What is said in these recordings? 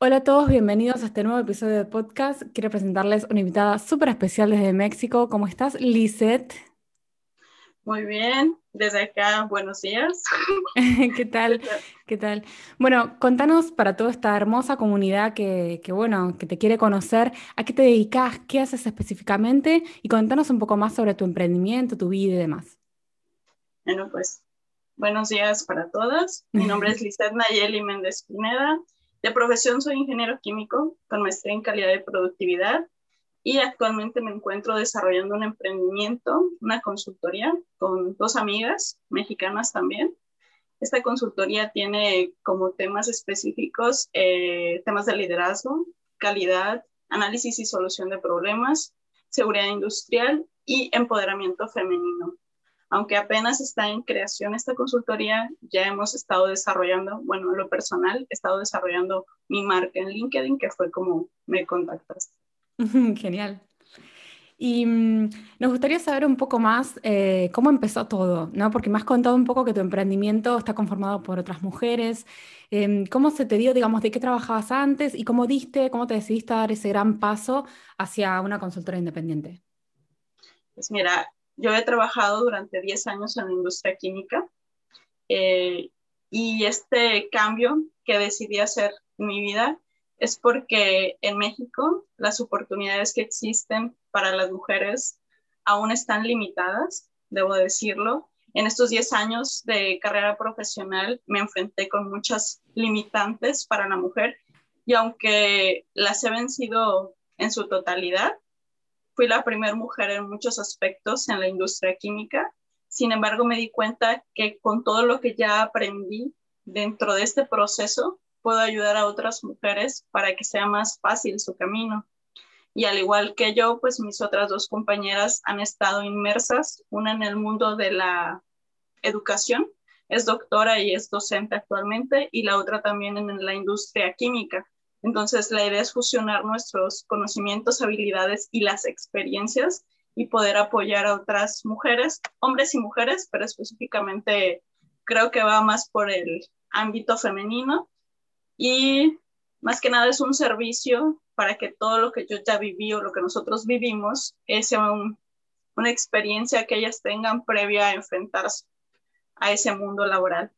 Hola a todos, bienvenidos a este nuevo episodio de podcast. Quiero presentarles una invitada súper especial desde México. ¿Cómo estás, Lisette? Muy bien, desde acá, buenos días. ¿Qué tal? ¿Qué tal? Bueno, contanos para toda esta hermosa comunidad que, que, bueno, que te quiere conocer, ¿a qué te dedicas? ¿Qué haces específicamente? Y contanos un poco más sobre tu emprendimiento, tu vida y demás. Bueno, pues buenos días para todas. Mi nombre es Lisette Nayeli Méndez Pineda. De profesión soy ingeniero químico con maestría en calidad de productividad y actualmente me encuentro desarrollando un emprendimiento, una consultoría con dos amigas mexicanas también. Esta consultoría tiene como temas específicos eh, temas de liderazgo, calidad, análisis y solución de problemas, seguridad industrial y empoderamiento femenino aunque apenas está en creación esta consultoría, ya hemos estado desarrollando, bueno, en lo personal, he estado desarrollando mi marca en LinkedIn, que fue como me contactaste. Genial. Y mm, nos gustaría saber un poco más eh, cómo empezó todo, ¿no? Porque me has contado un poco que tu emprendimiento está conformado por otras mujeres. Em, ¿Cómo se te dio, digamos, de qué trabajabas antes y cómo diste, cómo te decidiste a dar ese gran paso hacia una consultora independiente? Pues mira, yo he trabajado durante 10 años en la industria química eh, y este cambio que decidí hacer en mi vida es porque en México las oportunidades que existen para las mujeres aún están limitadas, debo decirlo. En estos 10 años de carrera profesional me enfrenté con muchas limitantes para la mujer y aunque las he vencido en su totalidad, fui la primera mujer en muchos aspectos en la industria química. Sin embargo, me di cuenta que con todo lo que ya aprendí dentro de este proceso, puedo ayudar a otras mujeres para que sea más fácil su camino. Y al igual que yo, pues mis otras dos compañeras han estado inmersas, una en el mundo de la educación, es doctora y es docente actualmente, y la otra también en la industria química. Entonces, la idea es fusionar nuestros conocimientos, habilidades y las experiencias y poder apoyar a otras mujeres, hombres y mujeres, pero específicamente creo que va más por el ámbito femenino y más que nada es un servicio para que todo lo que yo ya viví o lo que nosotros vivimos sea una experiencia que ellas tengan previa a enfrentarse a ese mundo laboral.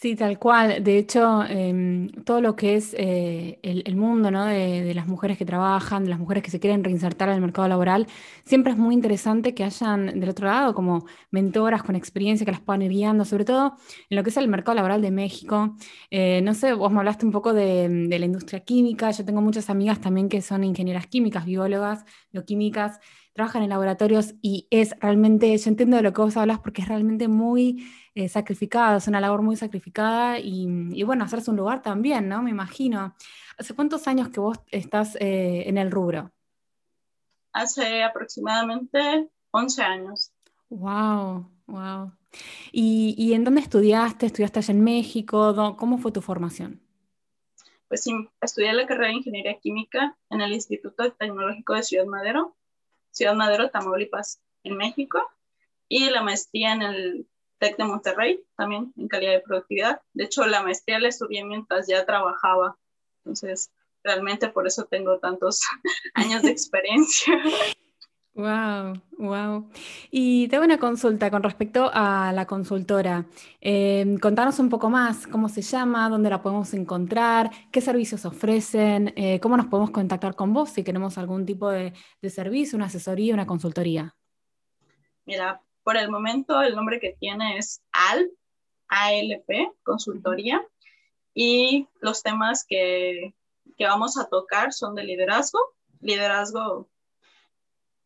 Sí, tal cual. De hecho, em, todo lo que es eh, el, mundo de, las mujeres que trabajan, de las mujeres que se quieren reinsertar el mercado laboral, siempre es muy interesante que hayan del otro lado como mentoras con experiencia que las puedan ir guiando, sobre todo en lo que es el mercado laboral de México. Eh, no sé, vos me hablaste un poco de, de la industria química, yo tengo muchas amigas también que son ingenieras químicas, biólogas, bioquímicas, trabajan en laboratorios y es realmente, yo entiendo de lo que vos hablas porque es realmente muy eh, sacrificada, es una labor muy sacrificada y, bueno, hacerse un lugar también, ¿no? Me imagino. ¿Hace cuántos años que vos estás eh, en el rubro? Hace aproximadamente 11 años. Wow, wow. ¿Y, en dónde estudiaste? ¿Estudiaste allá en México? ¿Cómo fue tu formación? Pues sí, estudié la carrera de Ingeniería Química en el Instituto Tecnológico de Ciudad Madero, Ciudad Madero, Tamaulipas, en México, y la maestría en el TEC de Monterrey, también en calidad de productividad. De hecho, la maestría la estudié mientras ya trabajaba. Entonces, realmente por eso tengo tantos años de experiencia. Wow, wow. Y tengo una consulta con respecto a la consultora. Eh, contanos un poco más, cómo se llama, dónde la podemos encontrar, qué servicios ofrecen, eh, cómo nos podemos contactar con vos si queremos algún tipo de, servicio, una asesoría, una consultoría. Mira, por el momento el nombre que tiene es AL, ALP, consultoría, y los temas que, vamos a tocar son de liderazgo, liderazgo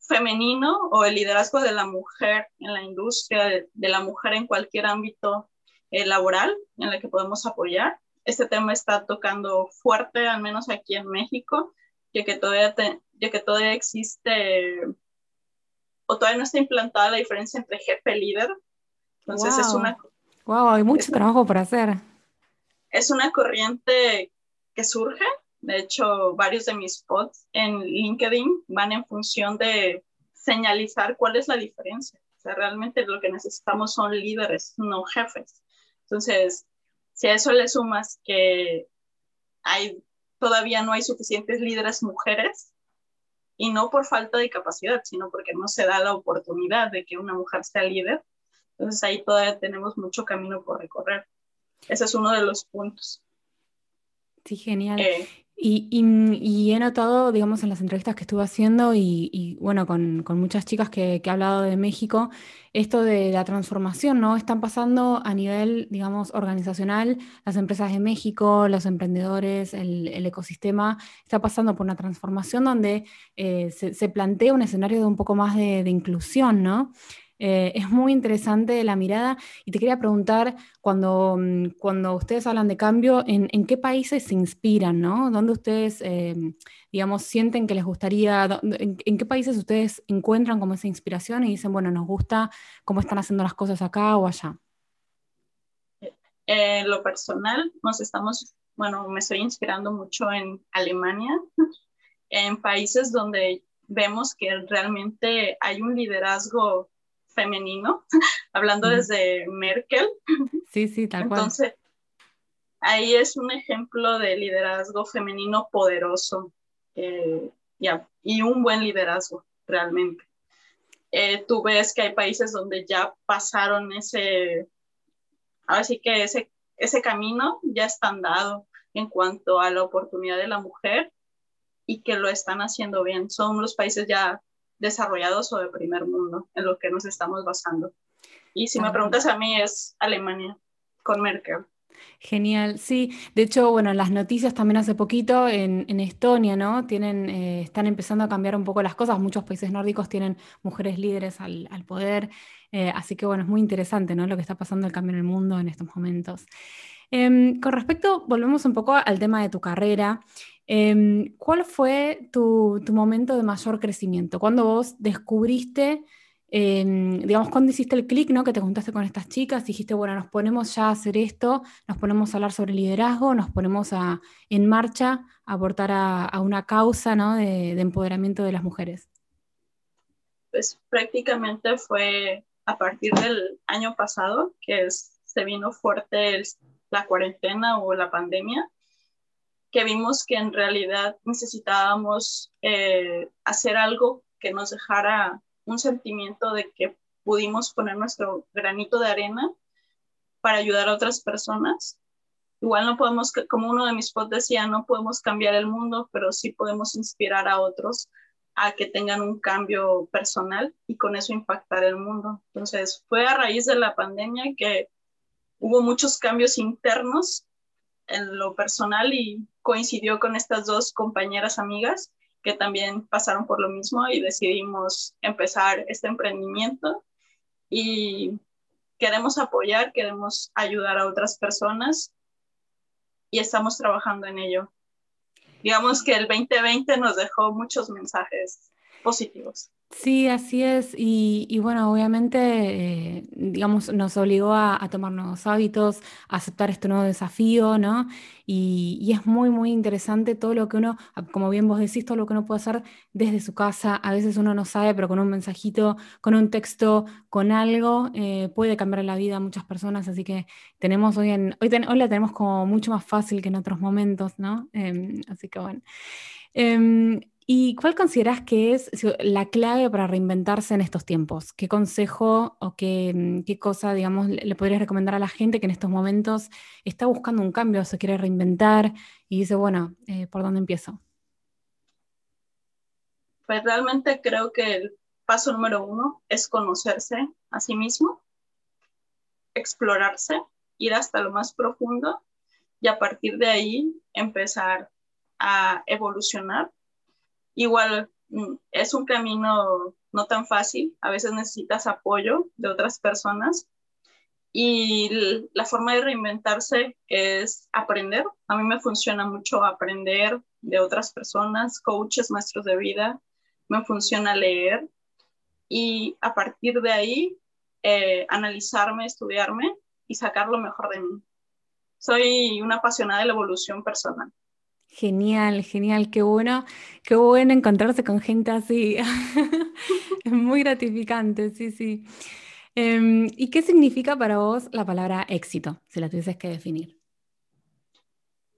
femenino o el liderazgo de la mujer en la industria, de, la mujer en cualquier ámbito eh, laboral en el que podemos apoyar. Este tema está tocando fuerte, al menos aquí en México, ya que todavía, ya que todavía existe o todavía no está implantada la diferencia entre jefe y líder. Entonces es una... Wow, hay mucho trabajo por hacer. Es una corriente que surge. De hecho, varios de mis posts en LinkedIn van en función de señalizar cuál es la diferencia. O sea, realmente lo que necesitamos son líderes, no jefes. Entonces, si a eso le sumas que hay todavía no hay suficientes líderes mujeres y no por falta de capacidad, sino porque no se da la oportunidad de que una mujer sea líder. Entonces ahí todavía tenemos mucho camino por recorrer. Ese es uno de los puntos. Sí, genial. Eh, y, he notado, digamos, en las entrevistas que estuve haciendo y, bueno, con, muchas chicas que, he hablado de México, esto de la transformación, ¿no? Están pasando a nivel, digamos, organizacional, las empresas de México, los emprendedores, el, ecosistema, está pasando por una transformación donde eh, se, plantea un escenario de un poco más de inclusión, ¿no? Eh, es muy interesante la mirada y te quería preguntar, cuando, mm, cuando ustedes hablan de cambio, ¿en, qué países se inspiran? ¿no? ¿Dónde ustedes, eh, digamos, sienten que les gustaría, en, qué países ustedes encuentran como esa inspiración y dicen, bueno, nos gusta cómo están haciendo las cosas acá o allá? En lo personal, nos estamos, bueno, me estoy inspirando mucho en Alemania, en países donde vemos que realmente hay un liderazgo femenino, hablando desde Merkel. Sí, sí, tal cual. Entonces, ahí es un ejemplo de liderazgo femenino poderoso eh, y un buen liderazgo, realmente. Eh, tú ves que hay países donde ya pasaron ese, así que ese, ese camino ya están dado en cuanto a la oportunidad de la mujer y que lo están haciendo bien. Son los países ya desarrollados o de primer mundo, en lo que nos estamos basando. Y si me preguntas a mí, es Alemania, con Merkel. Genial, sí. De hecho, bueno, en las noticias también hace poquito en, Estonia, ¿no? Tienen, eh, están empezando a cambiar un poco las cosas. Muchos países nórdicos tienen mujeres líderes al, poder. Eh, así que, bueno, es muy interesante, ¿no? Lo que está pasando el cambio en el mundo en estos momentos. Em, con respecto, volvemos un poco al tema de tu carrera. Em, ¿Cuál fue tu, momento de mayor crecimiento? ¿Cuándo vos descubriste, em, digamos, cuando hiciste el clic, ¿no? Que te juntaste con estas chicas, dijiste, bueno, nos ponemos ya a hacer esto, nos ponemos a hablar sobre liderazgo, nos ponemos a, en marcha a aportar a, una causa, ¿no? De, empoderamiento de las mujeres. Pues prácticamente fue a partir del año pasado que se vino fuerte la cuarentena o la pandemia que vimos que en realidad necesitábamos eh, hacer algo que nos dejara un sentimiento de que pudimos poner nuestro granito de arena para ayudar a otras personas. Igual no podemos, como uno de mis posts decía, no podemos cambiar el mundo, pero sí podemos inspirar a otros a que tengan un cambio personal y con eso impactar el mundo. Entonces, fue a raíz de la pandemia que hubo muchos cambios internos en lo personal y coincidió con estas dos compañeras amigas que también pasaron por lo mismo y decidimos empezar este emprendimiento y queremos apoyar, queremos ayudar a otras personas y estamos trabajando en ello. Digamos que el 2020 nos dejó muchos mensajes positivos. Sí, así es. Y, bueno, obviamente, eh, digamos, nos obligó a, tomar nuevos hábitos, a aceptar este nuevo desafío, ¿no? Y, es muy, muy interesante todo lo que uno, como bien vos decís, todo lo que uno puede hacer desde su casa. A veces uno no sabe, pero con un mensajito, con un texto, con algo, eh, puede cambiar la vida a muchas personas. Así que tenemos hoy en, hoy, hoy la tenemos como mucho más fácil que en otros momentos, ¿no? Em, así que bueno. ¿Y cuál consideras que es la clave para reinventarse en estos tiempos? ¿Qué consejo o qué, mm, cosa, digamos, le podrías recomendar a la gente que en estos momentos está buscando un cambio, se quiere reinventar y dice, bueno, eh, ¿por dónde empiezo? Pues realmente creo que el paso número uno es conocerse a sí mismo, explorarse, ir hasta lo más profundo y a partir de ahí empezar a evolucionar Igual mm, es un camino no tan fácil, a veces necesitas apoyo de otras personas y la forma de reinventarse es aprender. A mí me funciona mucho aprender de otras personas, coaches, maestros de vida, me funciona leer y a partir de ahí eh, analizarme, estudiarme y sacar lo mejor de mí. Soy una apasionada de la evolución personal. Genial, genial, qué bueno, qué bueno encontrarse con gente así. es muy gratificante, sí, sí. Em, ¿Y qué significa para vos la palabra éxito, si la tuvieses que definir?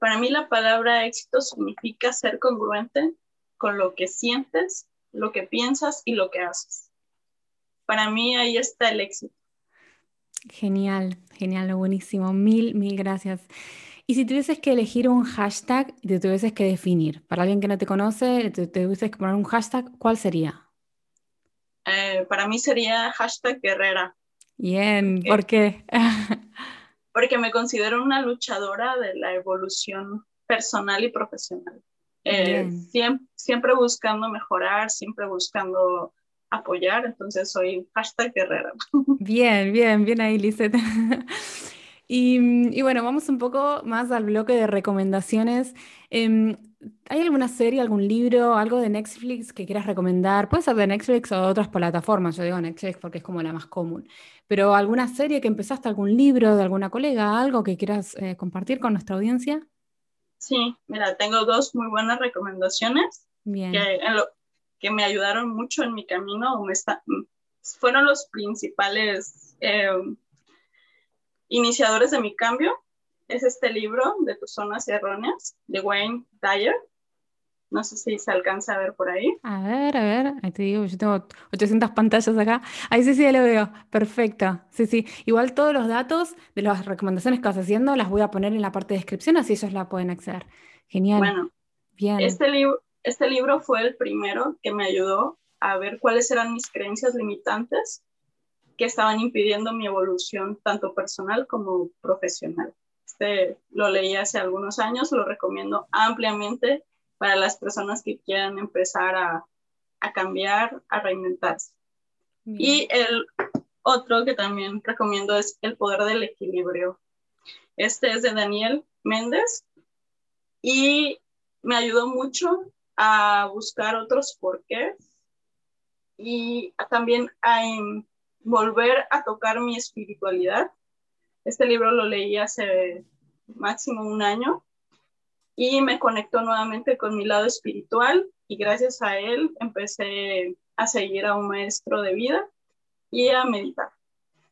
Para mí la palabra éxito significa ser congruente con lo que sientes, lo que piensas y lo que haces. Para mí ahí está el éxito. Genial, genial, buenísimo. Mil, mil gracias. Y si tuvieses que elegir un hashtag y te tuvieses que definir, para alguien que no te conoce, te, tuvieses que poner un hashtag, ¿cuál sería? Eh, para mí sería hashtag guerrera. Bien, ¿por qué? porque me considero una luchadora de la evolución personal y profesional. Eh, siempre, siempre, buscando mejorar, siempre buscando apoyar, entonces soy hashtag guerrera. Bien, bien, bien ahí, Lizeth. Y, bueno, vamos un poco más al bloque de recomendaciones. Em, ¿Hay alguna serie, algún libro, algo de Netflix que quieras recomendar? Puede ser de Netflix o de otras plataformas, yo digo Netflix porque es como la más común. Pero alguna serie que empezaste, algún libro de alguna colega, algo que quieras eh, compartir con nuestra audiencia? Sí, mira, tengo dos muy buenas recomendaciones Bien. Que, que me ayudaron mucho en mi camino, me fueron los principales em, iniciadores de mi cambio es este libro de tus zonas erróneas de Wayne Dyer. No sé si se alcanza a ver por ahí. A ver, a ver, ahí te digo, yo tengo 800 pantallas acá. Ahí sí, sí, ya lo veo. Perfecto. Sí, sí. Igual todos los datos de las recomendaciones que vas haciendo las voy a poner en la parte de descripción, así ellos la pueden acceder. Genial. Bueno, Bien. Este, libro este libro fue el primero que me ayudó a ver cuáles eran mis creencias limitantes que estaban impidiendo mi evolución tanto personal como profesional. Este lo leí hace algunos años, lo recomiendo ampliamente para las personas que quieran empezar a, a cambiar, a reinventarse. Y el otro que también recomiendo es El poder del equilibrio. Este es de Daniel Méndez y me ayudó mucho a buscar otros porqués y también a, volver a tocar mi espiritualidad. Este libro lo leí hace máximo un año y me conectó nuevamente con mi lado espiritual y gracias a él empecé a seguir a un maestro de vida y a meditar.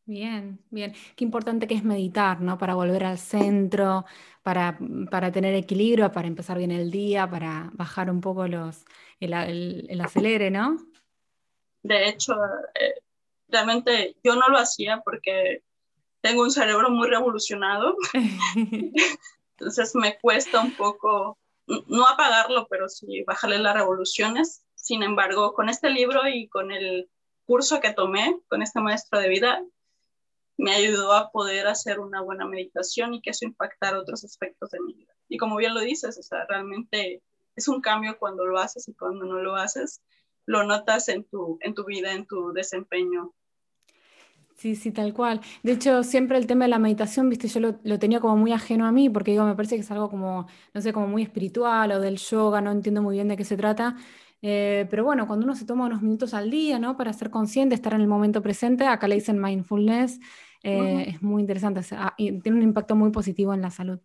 Bien, bien. Qué importante que es meditar, ¿no? Para volver al centro, para, para tener equilibrio, para empezar bien el día, para bajar un poco los, el, el acelere, ¿no? De hecho, eh, realmente yo no lo hacía porque tengo un cerebro muy revolucionado, entonces me cuesta un poco, no apagarlo, pero sí bajarle las revoluciones. Sin embargo, con este libro y con el curso que tomé con este maestro de vida, me ayudó a poder hacer una buena meditación y que eso impactara otros aspectos de mi vida. Y como bien lo dices, o sea, realmente es un cambio cuando lo haces y cuando no lo haces, lo notas en tu, en tu vida, en tu desempeño Sí, sí, tal cual. De hecho, siempre el tema de la meditación, viste, yo lo, tenía como muy ajeno a mí, porque digo, me parece que es algo como, no sé, como muy espiritual o del yoga, no entiendo muy bien de qué se trata. Eh, pero bueno, cuando uno se toma unos minutos al día, ¿no? Para ser consciente, estar en el momento presente, acá le dicen mindfulness, eh, es muy interesante, ah, y tiene un impacto muy positivo en la salud.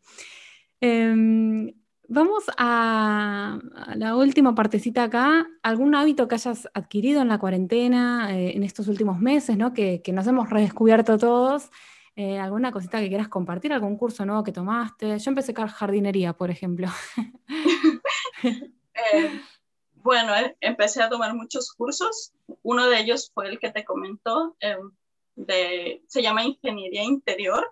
Em, Vamos a, la última partecita acá. ¿Algún hábito que hayas adquirido en la cuarentena, eh, en estos últimos meses, ¿no? que, nos hemos redescubierto todos? Eh, ¿Alguna cosita que quieras compartir? ¿Algún curso nuevo que tomaste? Yo empecé con jardinería, por ejemplo. Eh, bueno, empecé a tomar muchos cursos. Uno de ellos fue el que te comentó, se llama Ingeniería Interior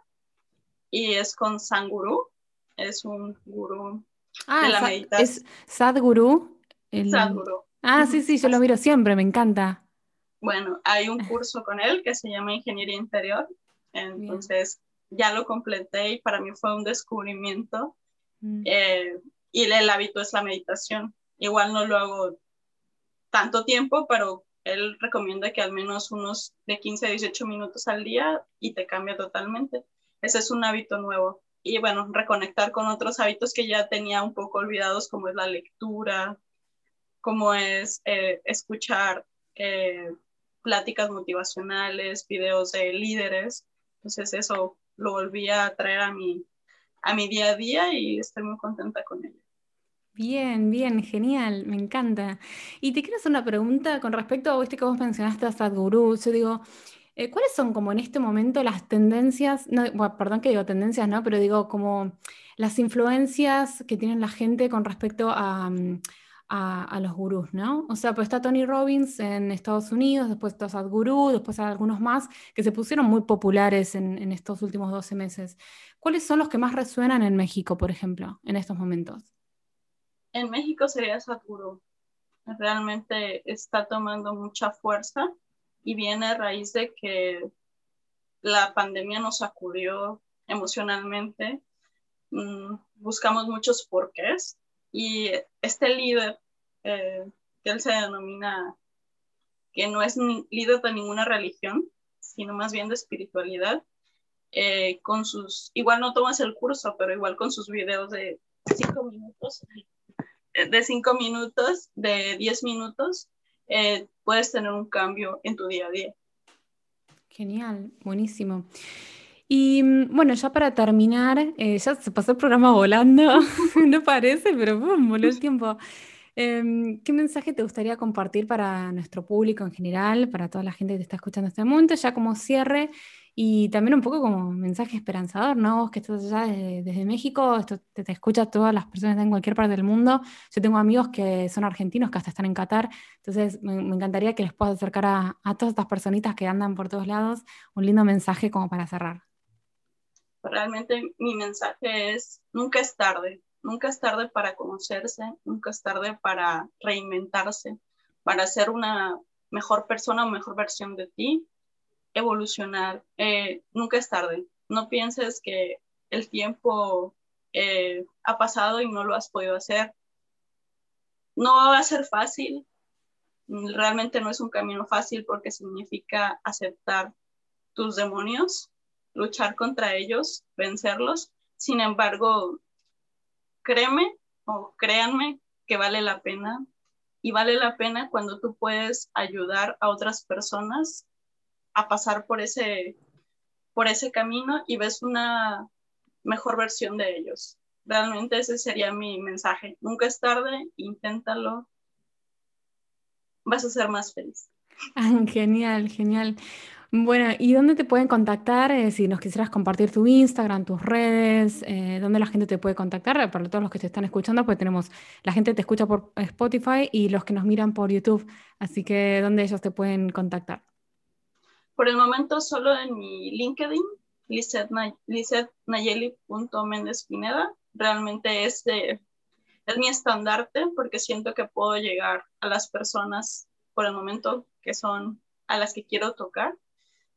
y es con Sanguru. Es un gurú Ah, la es Sadhguru. Sadhguru. Ah, sí, sí, yo lo miro siempre, me encanta. Bueno, hay un curso con él que se llama Ingeniería Interior, entonces ya lo completé y para mí fue un descubrimiento. Mm. Eh, y el hábito es la meditación. Igual no lo hago tanto tiempo, pero él recomienda que al menos unos de 15 a 18 minutos al día y te cambia totalmente. Ese es un hábito nuevo y bueno, reconectar con otros hábitos que ya tenía un poco olvidados, como es la lectura, como es eh, escuchar eh, pláticas motivacionales, videos de líderes. Entonces eso lo volví a traer a mi, a mi día a día y estoy muy contenta con ello. Bien, bien, genial, me encanta. Y te quiero hacer una pregunta con respecto a este que vos mencionaste a Sadhguru. Yo digo, eh, ¿Cuáles son como en este momento las tendencias, no, perdón que digo tendencias, ¿no? Pero digo como las influencias que tienen la gente con respecto a, mm, los gurús, ¿no? O sea, pues está Tony Robbins en Estados Unidos, después está Sadhguru, después hay algunos más que se pusieron muy populares en, en estos últimos 12 meses. ¿Cuáles son los que más resuenan en México, por ejemplo, en estos momentos? En México sería Sadhguru. Realmente está tomando mucha fuerza y viene a raíz de que la pandemia nos sacudió emocionalmente, mm, buscamos muchos porqués y este líder, eh, que él se denomina, que no es líder de ninguna religión, sino más bien de espiritualidad, eh, con sus, igual no tomas el curso, pero igual con sus videos de cinco minutos, de cinco minutos, de diez minutos, eh, puedes tener un cambio en tu día a día. Genial, buenísimo. Y mm, bueno, ya para terminar, eh, ya se pasó el programa volando, no parece, pero boom, voló el tiempo. Em, ¿Qué mensaje te gustaría compartir para nuestro público en general, para toda la gente que te está escuchando en este momento, ya como cierre? Y también un poco como mensaje esperanzador, ¿no? Vos que estás allá desde, México, esto te, te escucha todas las personas en cualquier parte del mundo. Yo tengo amigos que son argentinos, que hasta están en Qatar, entonces me, encantaría que les puedas acercar a, a, todas estas personitas que andan por todos lados un lindo mensaje como para cerrar. Realmente mi mensaje es, nunca es tarde, nunca es tarde para conocerse, nunca es tarde para reinventarse, para ser una mejor persona o mejor versión de ti evolucionar. Eh, nunca es tarde. No pienses que el tiempo eh, ha pasado y no lo has podido hacer. No va a ser fácil. Realmente no es un camino fácil porque significa aceptar tus demonios, luchar contra ellos, vencerlos. Sin embargo, créeme o créanme que vale la pena y vale la pena cuando tú puedes ayudar a otras personas a pasar por ese, por ese camino y ves una mejor versión de ellos. Realmente ese sería mi mensaje. Nunca es tarde, inténtalo. Vas a ser más feliz. genial, genial. Bueno, ¿y dónde te pueden contactar? Eh, si nos quisieras compartir tu Instagram, tus redes, eh, ¿dónde la gente te puede contactar? Para todos los que te están escuchando, pues tenemos, la gente te escucha por Spotify y los que nos miran por YouTube. Así que, ¿dónde ellos te pueden contactar? Por el momento solo en mi LinkedIn, Pineda. Realmente es, es mi estandarte porque siento que puedo llegar a las personas por el momento que son a las que quiero tocar.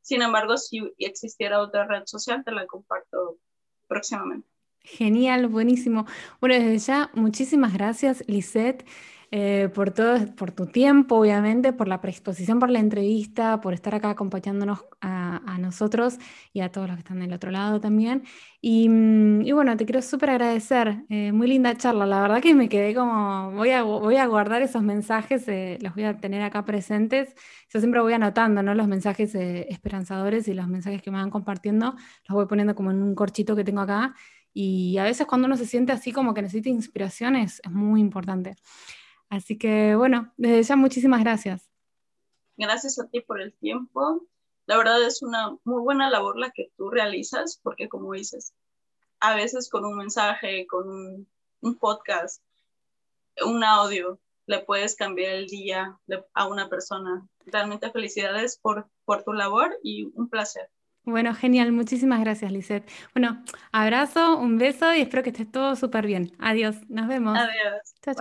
Sin embargo, si existiera otra red social, te la comparto próximamente. Genial, buenísimo. Bueno, desde ya, muchísimas gracias, Lisette. Eh, por todo, por tu tiempo, obviamente, por la predisposición, por la entrevista, por estar acá acompañándonos a, nosotros y a todos los que están del otro lado también. Y, mm, bueno, te quiero súper agradecer. Eh, muy linda charla. La verdad que me quedé como, voy a, voy a guardar esos mensajes, eh, los voy a tener acá presentes. Yo siempre voy anotando ¿no? los mensajes esperanzadores y los mensajes que me van compartiendo, los voy poniendo como en un corchito que tengo acá. Y a veces cuando uno se siente así como que necesita inspiración es muy importante. Así que bueno, desde ya muchísimas gracias. Gracias a ti por el tiempo. La verdad es una muy buena labor la que tú realizas, porque como dices, a veces con un mensaje, con un, podcast, un audio, le puedes cambiar el día a una persona. Realmente felicidades por, por tu labor y un placer. Bueno, genial. Muchísimas gracias, Lisette. Bueno, abrazo, un beso y espero que estés todo súper bien. Adiós. Nos vemos. Adiós. Chao, chao.